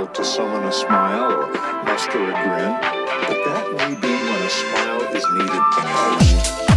difficult to summon a smile or muster a grin, but that may be when a smile is needed most.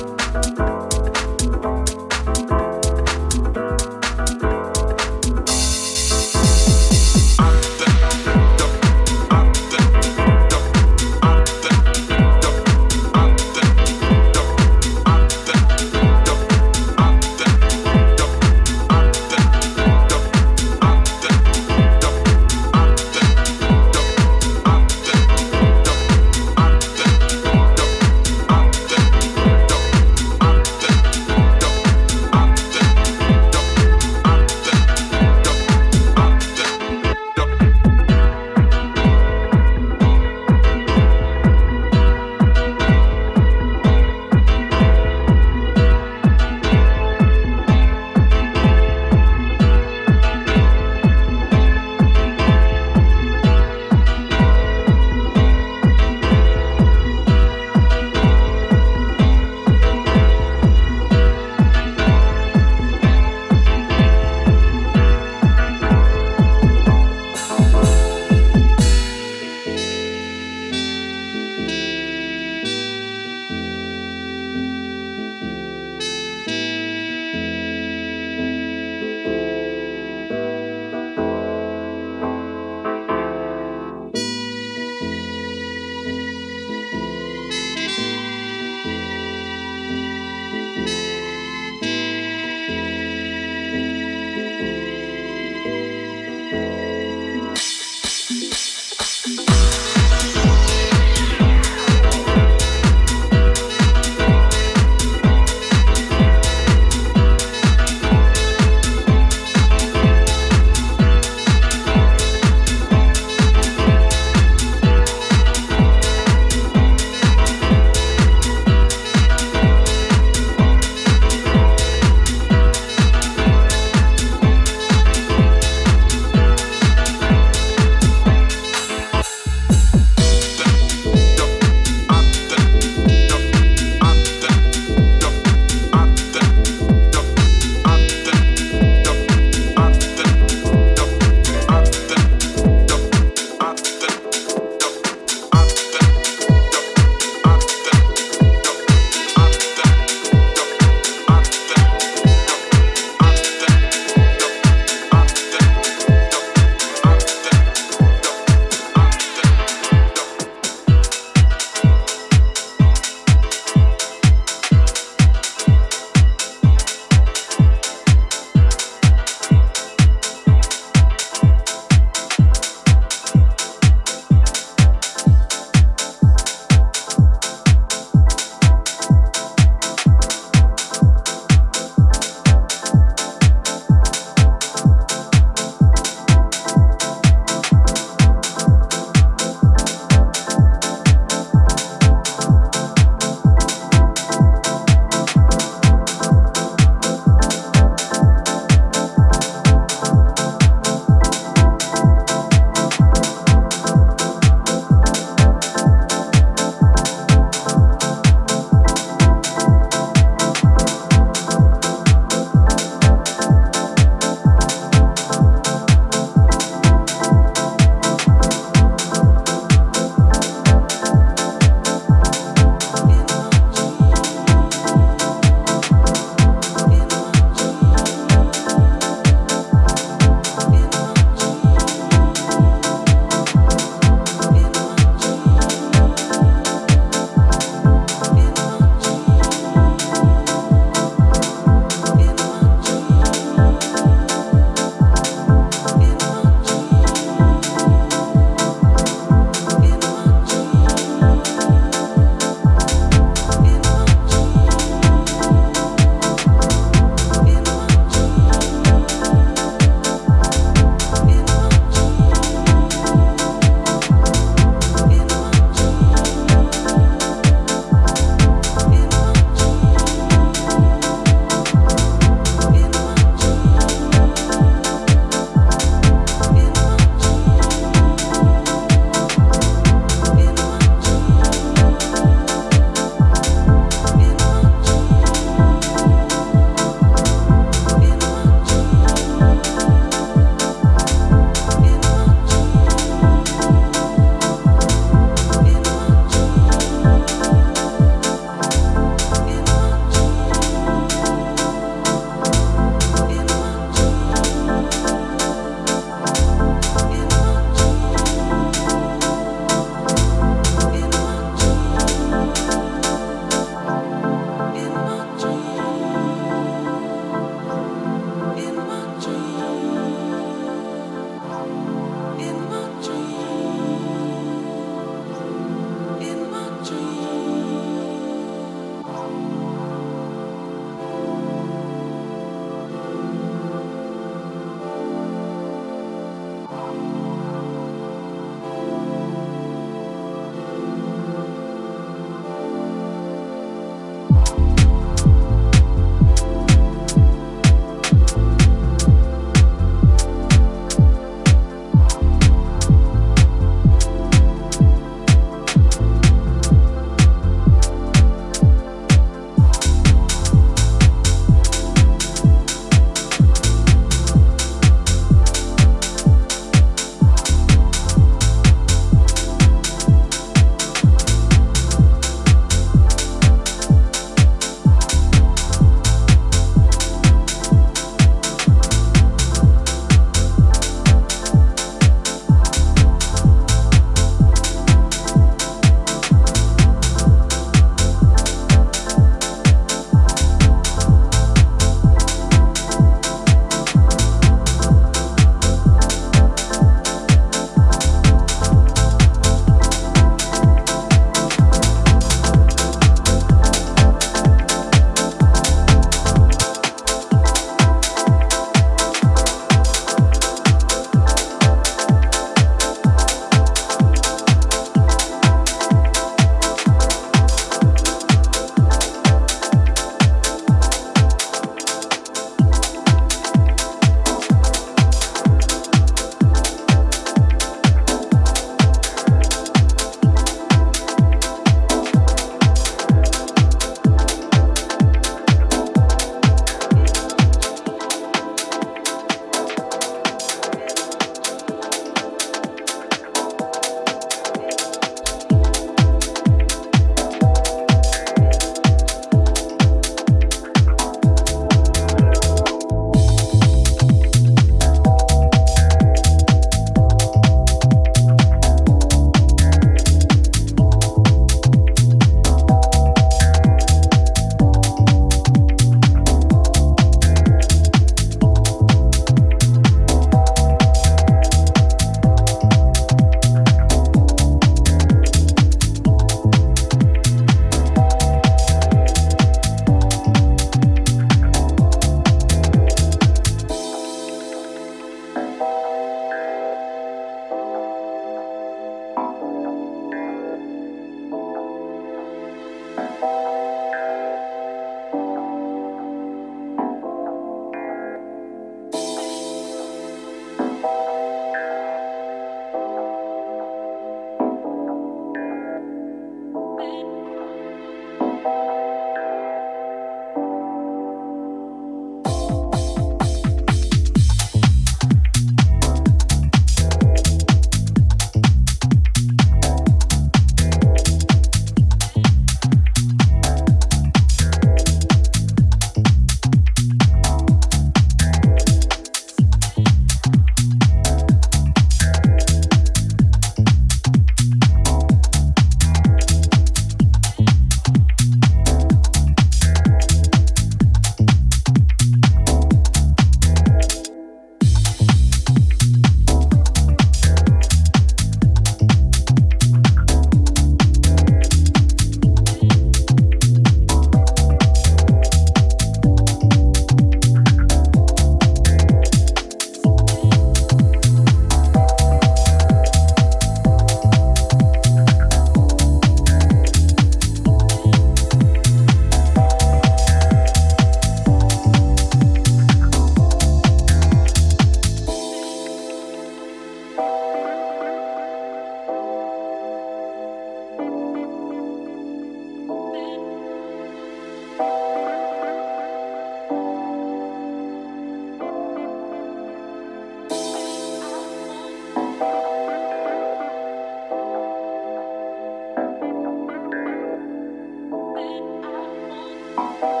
you